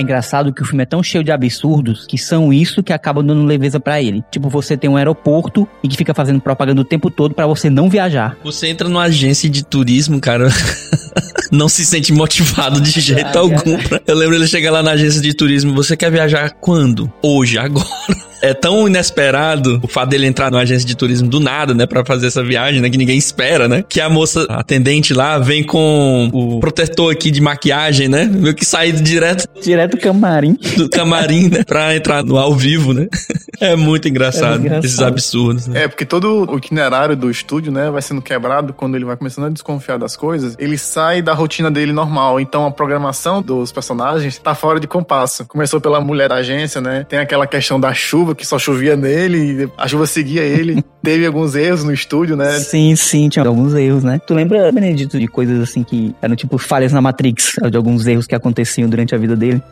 É engraçado que o filme é tão cheio de absurdos que são isso que acabam dando leveza pra ele. Tipo, você tem um aeroporto e que fica fazendo propaganda o tempo todo pra você não viajar. Você entra numa agência de turismo, cara. Não se sente motivado de jeito Ah, algum. pra- Eu lembro ele chegar lá na agência de turismo. Você quer viajar quando? Hoje, agora. É tão inesperado o fato dele entrar numa agência de turismo do nada, né, Pra fazer essa viagem, né, que ninguém espera, né? Que a moça a atendente lá vem com o protetor aqui de maquiagem, né? Meio que saído direto Direto do camarim. do camarim, né, pra entrar no ao vivo, né? É muito engraçado, É engraçado. esses absurdos. Né? É, porque todo o itinerário do estúdio, né, vai sendo quebrado quando ele vai começando a desconfiar das coisas. Ele sai da rotina dele normal. Então a programação dos personagens tá fora de compasso. Começou pela mulher da agência, né? Tem aquela questão da chuva que só chovia nele, e a chuva seguia ele. Teve alguns erros no estúdio, né? Sim, sim, tinha alguns erros, né? Tu lembra, Benedito, de coisas assim que eram tipo falhas na Matrix, de alguns erros que aconteciam durante a vida dele?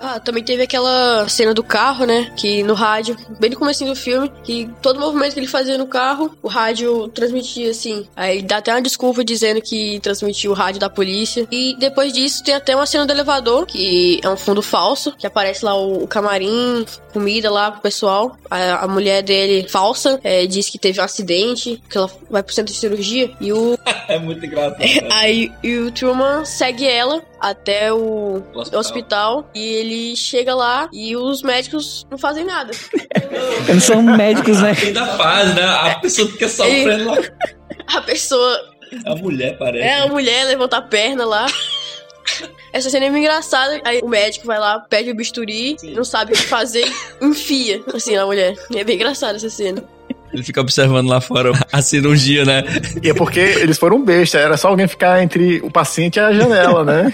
Ah, também teve aquela cena do carro, né? Que no rádio, bem no começo do filme, que todo movimento que ele fazia no carro, o rádio transmitia assim. Aí ele dá até uma desculpa dizendo que transmitiu o rádio da polícia. E depois disso tem até uma cena do elevador, que é um fundo falso, que aparece lá o, o camarim, comida lá pro pessoal. A, a mulher dele, falsa, é, diz que teve um acidente, que ela vai pro centro de cirurgia. E o É muito engraçado. Aí e o Truman segue ela até o hospital. hospital. e ele chega lá e os médicos não fazem nada. Eles são médicos, né? Ainda faz, né? A pessoa fica sofrendo lá. A pessoa A mulher parece. é a mulher levanta a perna lá. Essa cena é muito engraçada. Aí o médico vai lá, pede o bisturi, não sabe o que fazer, enfia assim na mulher. É bem engraçado essa cena. Ele fica observando lá fora a cirurgia, né? E é porque eles foram besta, era só alguém ficar entre o paciente e a janela, né?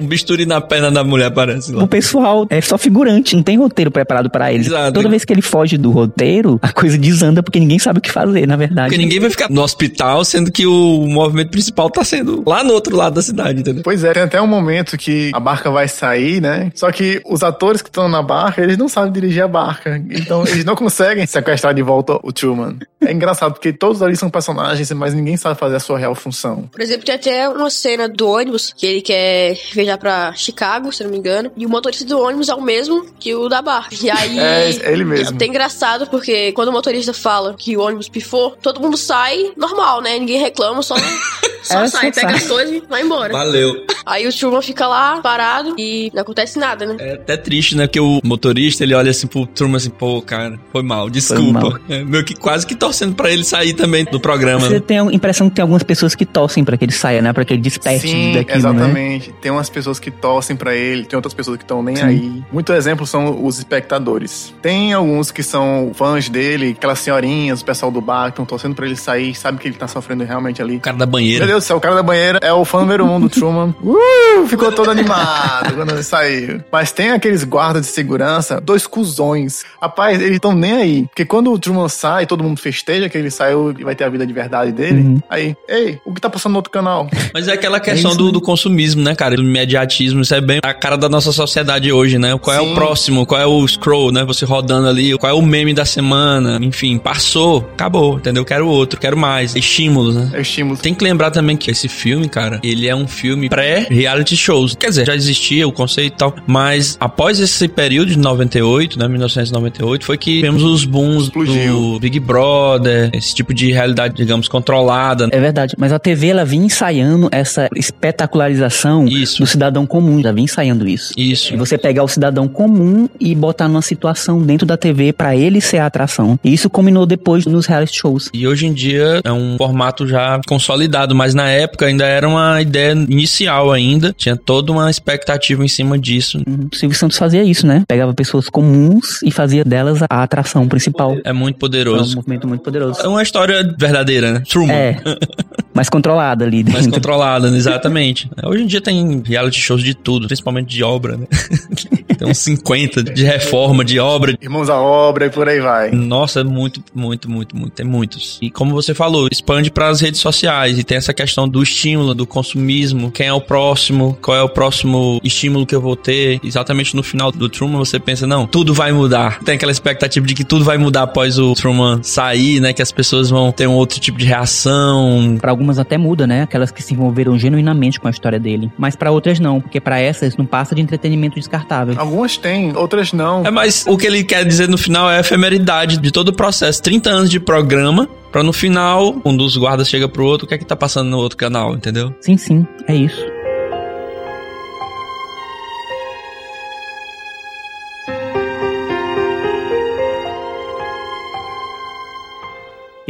Um bisturi na perna da mulher, parece lá. O pessoal é só figurante, não tem roteiro preparado pra eles. Exato. Toda vez que ele foge do roteiro, a coisa desanda porque ninguém sabe o que fazer, na verdade. Porque ninguém vai ficar no hospital, sendo que o movimento principal tá sendo lá no outro lado da cidade, entendeu? Pois é, tem até um momento que a barca vai sair, né? Só que os atores que estão na barca, eles não sabem dirigir a barca. Então eles não conseguem sequestrar de volta o Truman. É engraçado, porque todos ali são personagens, mas ninguém sabe fazer a sua real função. Por exemplo, tem até uma cena do ônibus que ele quer viajar pra Chicago, se não me engano. E o motorista do ônibus é o mesmo que o da barca. E aí. É, é ele mesmo. É até engraçado porque quando o motorista fala que o ônibus pifou, todo mundo sai normal, né? Ninguém reclama, só, só É, sai, pega as coisas e vai embora. Valeu. Aí o Truman fica lá parado e não acontece nada, né? É até triste, né? Porque o motorista, ele olha assim pro turma assim, pô, cara, foi mal, desculpa. mal. É, meio que quase que torcendo pra ele sair também do programa. Você né? tem a impressão que tem algumas pessoas que torcem pra que ele saia, né? Pra que ele desperte Sim, daquilo, né? exatamente. Tem umas pessoas que torcem pra ele, tem outras pessoas que estão nem Sim. aí. Muito exemplo são os espectadores. Tem alguns que são fãs dele, aquelas senhorinhas, o pessoal do bar, que estão torcendo pra ele sair, sabe que ele tá sofrendo realmente ali. O cara da Meu banheira. Deus do céu, o cara da banheira é o fã número um do Truman. Uh, ficou todo animado quando ele saiu. Mas tem aqueles guardas de segurança, dois cuzões. Rapaz, eles estão nem aí. Porque quando o Truman sai, todo mundo festeja que ele saiu e vai ter a vida de verdade dele. Uhum. Aí, ei, o que tá passando no outro canal? Mas é aquela questão isso, do, né? do consumismo, né, cara? Do imediatismo. Isso é bem a cara da nossa sociedade hoje, né? Qual é Sim. o próximo? Qual é o scroll, né? Você rodando ali. Qual é o meme da semana? Enfim, passou. Acabou, entendeu? Quero outro, quero mais. Estímulos, né? É o estímulo. Tem que lembrar também que esse filme, cara, ele é um filme pré-reality shows. Quer dizer, já existia o conceito e tal, mas após esse período de 98, né, 1998, foi que tivemos os booms Explodiu. do do Big Brother, esse tipo de realidade, digamos, controlada. É verdade, mas a TV ela vinha ensaiando essa espetacularização Isso. do cidadão comum, já vinha ensaiando isso. Isso. E você pegar o cidadão comum e botar numa situação dentro da TV pra ele ser a atração. E isso combinou depois nos reality shows. E hoje em dia é um formato já consolidado, mas na época ainda era uma ideia inicial ainda, tinha toda uma expectativa em cima disso. Uhum. O Silvio Santos fazia isso, né? Pegava pessoas comuns e fazia delas a atração principal. É muito É um poderoso. movimento muito poderoso. É uma história verdadeira, né? Truman. É, mais controlada ali Mais dentro. controlada, né? exatamente. Hoje em dia tem reality shows de tudo, principalmente de obra, né? tem uns 50 de reforma, de obra. Irmãos à obra e por aí vai. Nossa, é muito, muito, muito, muito. Tem muitos. E como você falou, expande para as redes sociais e tem essa questão do estímulo, do consumismo, quem é o próximo, qual é o próximo estímulo que eu vou ter. Exatamente no final do Truman você pensa, não, tudo vai mudar. Tem aquela expectativa de que tudo vai mudar após o Truman sair, né? Que as pessoas vão ter um outro tipo de reação. Pra algumas até muda, né? Aquelas que se envolveram genuinamente com a história dele. Mas pra outras não, porque pra essas não passa de entretenimento descartável. Algumas têm, outras não. É, mas o que ele quer dizer no final é a efemeridade de todo o processo. 30 anos de programa, pra no final, um dos guardas chega pro outro, o que é que tá passando no outro canal, entendeu? Sim, sim, é isso.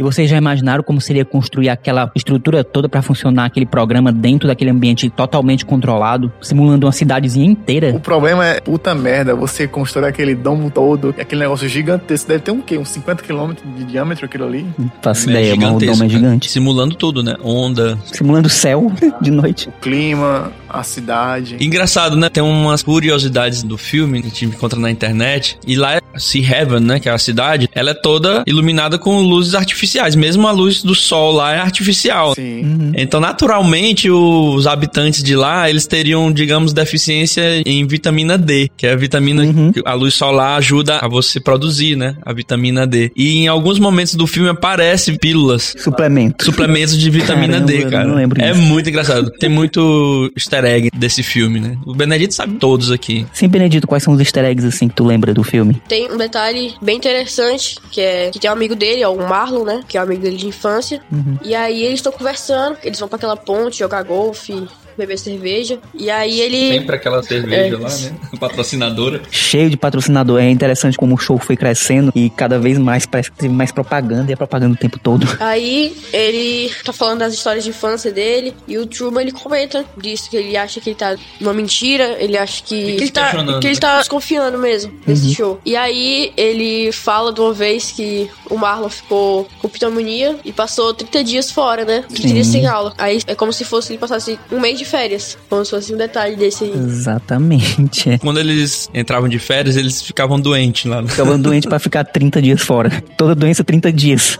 E vocês já imaginaram como seria construir aquela estrutura toda pra funcionar aquele programa dentro daquele ambiente totalmente controlado, simulando uma cidadezinha O inteira? problema é, puta merda, você constrói aquele domo todo, aquele negócio gigantesco. Deve ter um quê? Uns 50 quilômetros de diâmetro aquilo ali? Não faço É ideia, mas o gigantesco, dom é né? gigante. Simulando tudo, né? Onda. Simulando o céu de noite. O clima, a cidade. Engraçado, né? Tem umas curiosidades do filme que a gente encontra na internet. E lá, Sea Heaven, né? Que é a cidade, ela é toda iluminada com luzes artificiais. Mesmo a luz do sol lá é artificial. Sim. Então, naturalmente, os habitantes de lá, eles teriam, digamos, deficiência em vitamina D, que é a vitamina Uhum. que a luz solar ajuda a você produzir, né? A vitamina D. E em alguns momentos do filme aparece pílulas, Suplemento. suplementos de vitamina Caramba, D, eu cara. não lembro é disso. muito engraçado. Tem muito easter egg desse filme, né? O Benedito sabe todos aqui. Sim, Benedito, quais são os easter eggs assim que tu lembra do filme? Tem um detalhe bem interessante, que é que tem um amigo dele, é o Marlon, né? Que é um amigo dele de infância. E aí eles estão conversando, eles vão pra aquela ponte jogar golfe, beber cerveja. E aí ele. Sempre aquela cerveja É. lá, né? Patrocinadora. Cheio de patrocinador. É interessante como o show foi crescendo e cada vez mais parece que teve mais propaganda e é propaganda o tempo todo. Aí ele tá falando das histórias de infância dele e o Truman ele comenta disso, que ele acha que ele tá numa mentira, ele acha que, que ele tá questionando, que ele né? tá desconfiando mesmo desse show. E aí ele fala de uma vez que o Marlon ficou com pneumonia e passou 30 dias fora, né? 30 dias sem aula. Aí é como se fosse ele passasse um mês de férias, como se fosse um detalhe desse aí. Exatamente. É. Quando eles entravam de férias, eles ficavam doentes lá. né? Ficava doente pra ficar 30 dias fora. Toda doença 30 dias.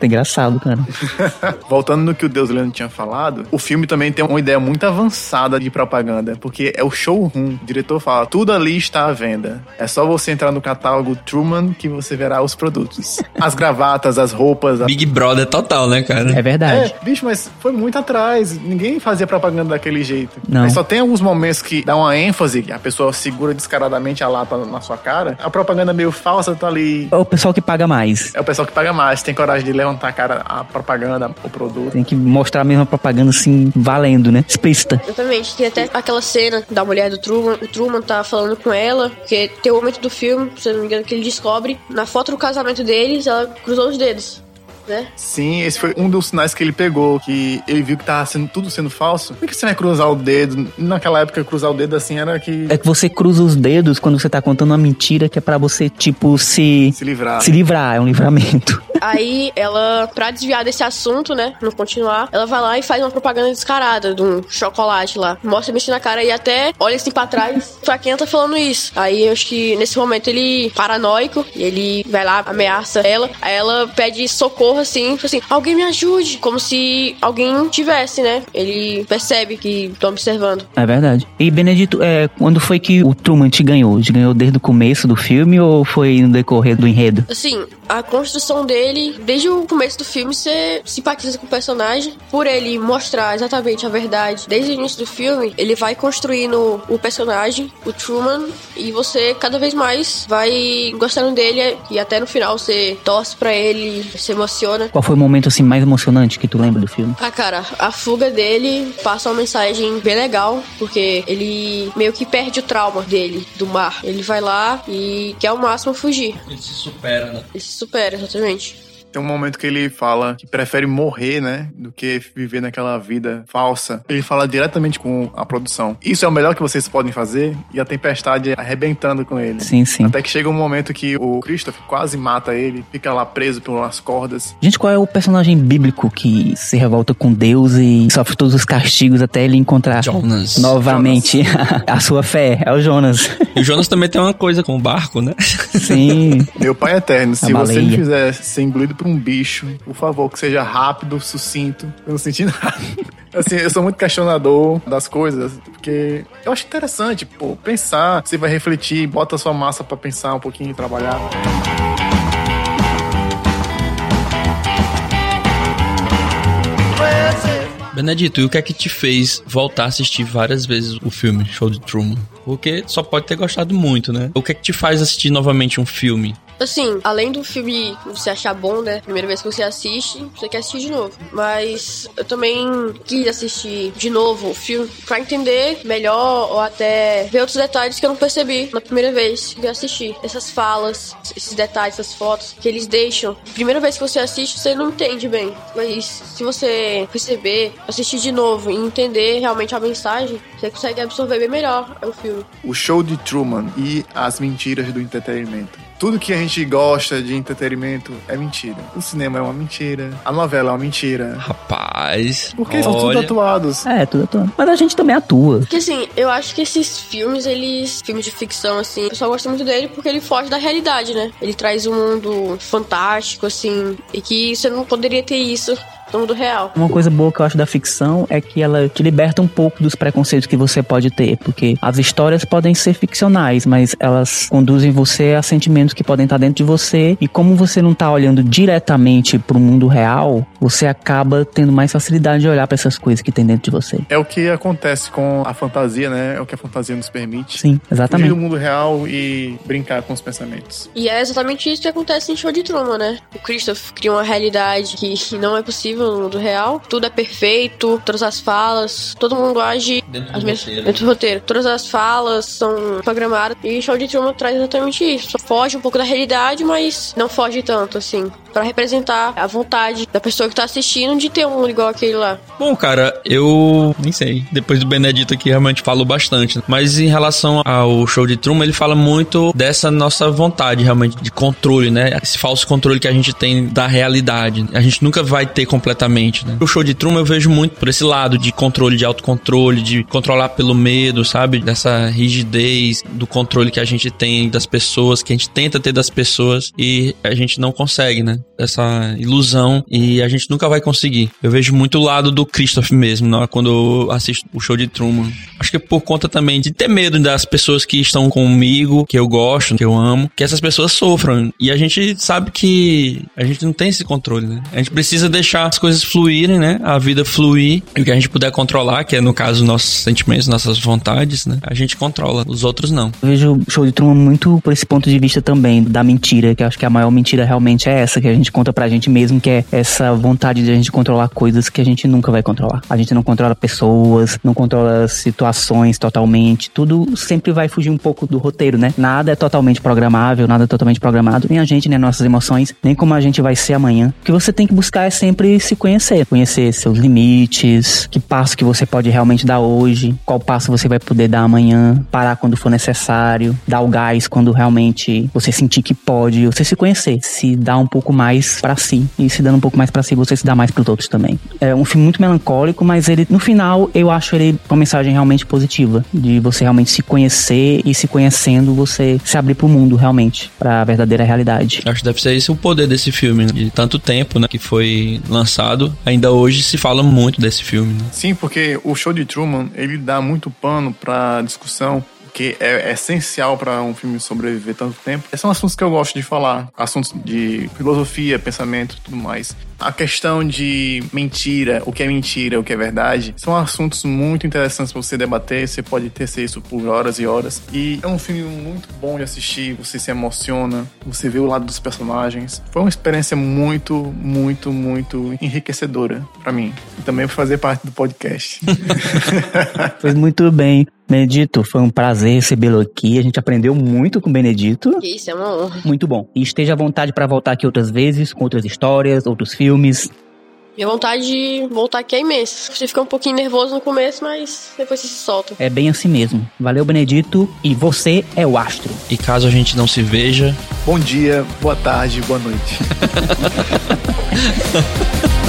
é engraçado, cara. Voltando no que o Deus Leandro tinha falado, o filme também tem uma ideia muito avançada de propaganda, porque é o showroom. O diretor fala, tudo ali está à venda. É só você entrar no catálogo Truman que você verá os produtos. As gravatas, as roupas. A... Big Brother total, né, cara? É verdade. É, bicho, mas foi muito atrás. Ninguém fazia propaganda daquele jeito. Não. Mas só tem alguns momentos que dá uma ênfase, que a pessoa segura descaradamente a lata na sua cara. A propaganda meio falsa tá ali. É o pessoal que paga mais. É o pessoal que paga mais, tem coragem de levantar a cara a propaganda, o produto. Tem que mostrar a mesma propaganda assim, valendo, né? Explícita. Exatamente, tem até aquela cena da mulher do Truman, o Truman tá falando com ela, porque tem um momento do filme, se eu não me engano, que ele descobre, na foto do casamento deles, ela cruzou os dedos, né? Sim, esse foi um dos sinais que ele pegou, que ele viu que tava sendo, tudo sendo falso. Por que você vai cruzar o dedo? Naquela época, cruzar o dedo assim era que É que você cruza os dedos quando você tá contando uma mentira que é pra você, tipo, se. se livrar. Se livrar, é um livramento. Aí ela, pra desviar desse assunto, né, não continuar, ela vai lá e faz uma propaganda descarada de um chocolate lá. Mostra mexendo na cara e até olha assim pra trás, pra quem tá falando isso. Aí eu acho que nesse momento ele, paranoico, e ele vai lá, ameaça ela, aí ela pede socorro assim, assim, alguém me ajude. Como se alguém tivesse, né? Ele percebe que estão observando. É verdade. E Benedito, é, quando foi que o Truman te ganhou? Te ganhou desde o começo do filme ou foi no decorrer do enredo? Assim, a construção dele, desde o começo do filme, você simpatiza com o personagem. Por ele mostrar exatamente a verdade desde o início do filme, ele vai construindo o personagem, o Truman, e você cada vez mais vai gostando dele e até no final você torce pra ele, se emociona. Qual foi o momento assim mais emocionante que tu lembra do filme? Ah, cara, a fuga dele passa uma mensagem bem legal, porque ele meio que perde o trauma dele do mar. Ele vai lá e quer ao máximo fugir. Ele se supera, né? Ele se supera, exatamente. Tem um momento que ele fala que prefere morrer, né, do que viver naquela vida falsa. Ele fala diretamente com a produção. Isso é o melhor que vocês podem fazer e a tempestade arrebentando com ele. Sim, sim. Até que chega um momento que o Christopher quase mata ele, fica lá preso pelas cordas. Gente, qual é o personagem bíblico que se revolta com Deus e sofre todos os castigos até ele encontrar Jonas. novamente a sua fé? É o Jonas. E o Jonas também tem uma coisa com o barco, né? Sim. Meu pai eterno, se A você me baleia. fizer ser engolido por um bicho, por favor, que seja rápido, sucinto. Eu não senti nada. Assim, eu sou muito questionador das coisas, porque eu acho interessante, pô, pensar, você vai refletir, bota a sua massa pra pensar um pouquinho e trabalhar. Benedito, e o que é que te fez voltar a assistir várias vezes o filme Show de Truman? Porque só pode ter gostado muito, né? O que é que te faz assistir novamente um filme? Assim, além do filme você achar bom, né? Primeira vez que você assiste, você quer assistir de novo. Mas eu também quis assistir de novo o filme pra entender melhor ou até ver outros detalhes que eu não percebi na primeira vez que eu assisti. Essas falas, esses detalhes, essas fotos que eles deixam. Primeira vez que você assiste, você não entende bem. Mas se você perceber, assistir de novo e entender realmente a mensagem, você consegue absorver bem melhor o filme. O show de Truman e as mentiras do entretenimento. Tudo que a gente gosta de entretenimento é mentira. O cinema é uma mentira, a novela é uma mentira. Rapaz. Porque são tudo olha, atuados. É, tudo atuando. Mas a gente também atua. Porque assim, eu acho que esses filmes, eles. Filmes de ficção, assim, o pessoal gosta muito dele porque ele foge da realidade, né? Ele traz um mundo fantástico, assim, e que você não poderia ter isso no mundo real. Uma coisa boa que eu acho da ficção é que ela te liberta um pouco dos preconceitos que você pode ter, porque as histórias podem ser ficcionais, mas elas conduzem você a sentimentos que podem estar dentro de você, e como você não tá olhando diretamente pro mundo real, você acaba tendo mais facilidade de olhar para essas coisas que tem dentro de você. É o que acontece com a fantasia, né? É o que a fantasia nos permite. Sim, Fugir exatamente. do mundo real e brincar com os pensamentos. E é exatamente isso que acontece em Show de Truman, né? O Christopher cria uma realidade que não é possível no mundo real. Tudo é perfeito, todas as falas, todo mundo age Dentro do mesmas- roteiro. dentro do roteiro. Todas as falas são programadas. E Show de Truman traz exatamente isso. Foge um pouco da realidade, mas não foge tanto, assim. Pra representar a vontade da pessoa que tá assistindo de ter um mundo igual aquele lá. Bom, cara, eu nem sei. Depois do Benedito aqui realmente falou bastante. né? Mas em relação ao show de Truman, ele fala muito dessa nossa vontade realmente de controle, né? Esse falso controle que a gente tem da realidade. A gente nunca vai ter completamente, né? O show de Truman eu vejo muito por esse lado de controle, de autocontrole, de controlar pelo medo, sabe? Dessa rigidez do controle que a gente tem das pessoas, que a gente tenta ter das pessoas e a gente não consegue, né? Essa ilusão e a gente nunca vai conseguir. Eu vejo muito o lado do Christopher mesmo, né? quando eu assisto o show de Truman. Acho que por conta também de ter medo das pessoas que estão comigo, que eu gosto, que eu amo, que essas pessoas sofram. E a gente sabe que a gente não tem esse controle, né? A gente precisa deixar as coisas fluírem, né? A vida fluir. E o que a gente puder controlar, que é no caso nossos sentimentos, nossas vontades, né? A gente controla. Os outros não. Eu vejo o show de Truman muito por esse ponto de vista também, da mentira, que eu acho que a maior mentira realmente é essa, que a gente conta pra gente mesmo, que é essa vontade de a gente controlar coisas que a gente nunca vai controlar. A gente não controla pessoas, não controla situações totalmente, tudo sempre vai fugir um pouco do roteiro, né? Nada é totalmente programável, nada é totalmente programado, nem a gente, nem nossas emoções, nem como a gente vai ser amanhã. O que você tem que buscar é sempre se conhecer, conhecer seus limites, que passo que você pode realmente dar hoje, qual passo você vai poder dar amanhã, parar quando for necessário, dar o gás quando realmente você sentir que pode, você se conhecer, se dar um pouco mais para si. E se dando um pouco mais para si, você se dá mais pros outros também. É um filme muito melancólico, mas ele, no final, eu acho ele uma mensagem realmente positiva. De você realmente se conhecer e se conhecendo, você se abrir pro mundo realmente, pra verdadeira realidade. Acho que deve ser esse o poder desse filme, né? De tanto tempo, né? Que foi lançado. Ainda hoje se fala muito desse filme, né? Sim, porque o show de Truman, ele dá muito pano pra discussão que é essencial para um filme sobreviver tanto tempo. Esses são assuntos que eu gosto de falar, assuntos de filosofia, pensamento, tudo mais. A questão de mentira, o que é mentira, o que é verdade, são assuntos muito interessantes para você debater. Você pode ter isso por horas e horas. E é um filme muito bom de assistir. Você se emociona, você vê o lado dos personagens. Foi uma experiência muito, muito, muito enriquecedora para mim. E também fazer parte do podcast. Foi muito bem. Benedito, foi um prazer recebê-lo aqui. A gente aprendeu muito com o Benedito. Isso é uma honra. Muito bom. E esteja à vontade para voltar aqui outras vezes, com outras histórias, outros filmes. Minha vontade de voltar aqui é imensa. Você fica um pouquinho nervoso no começo, mas depois você se solta. É bem assim mesmo. Valeu, Benedito. E você é o astro. E caso a gente não se veja, Bom dia, boa tarde, boa noite.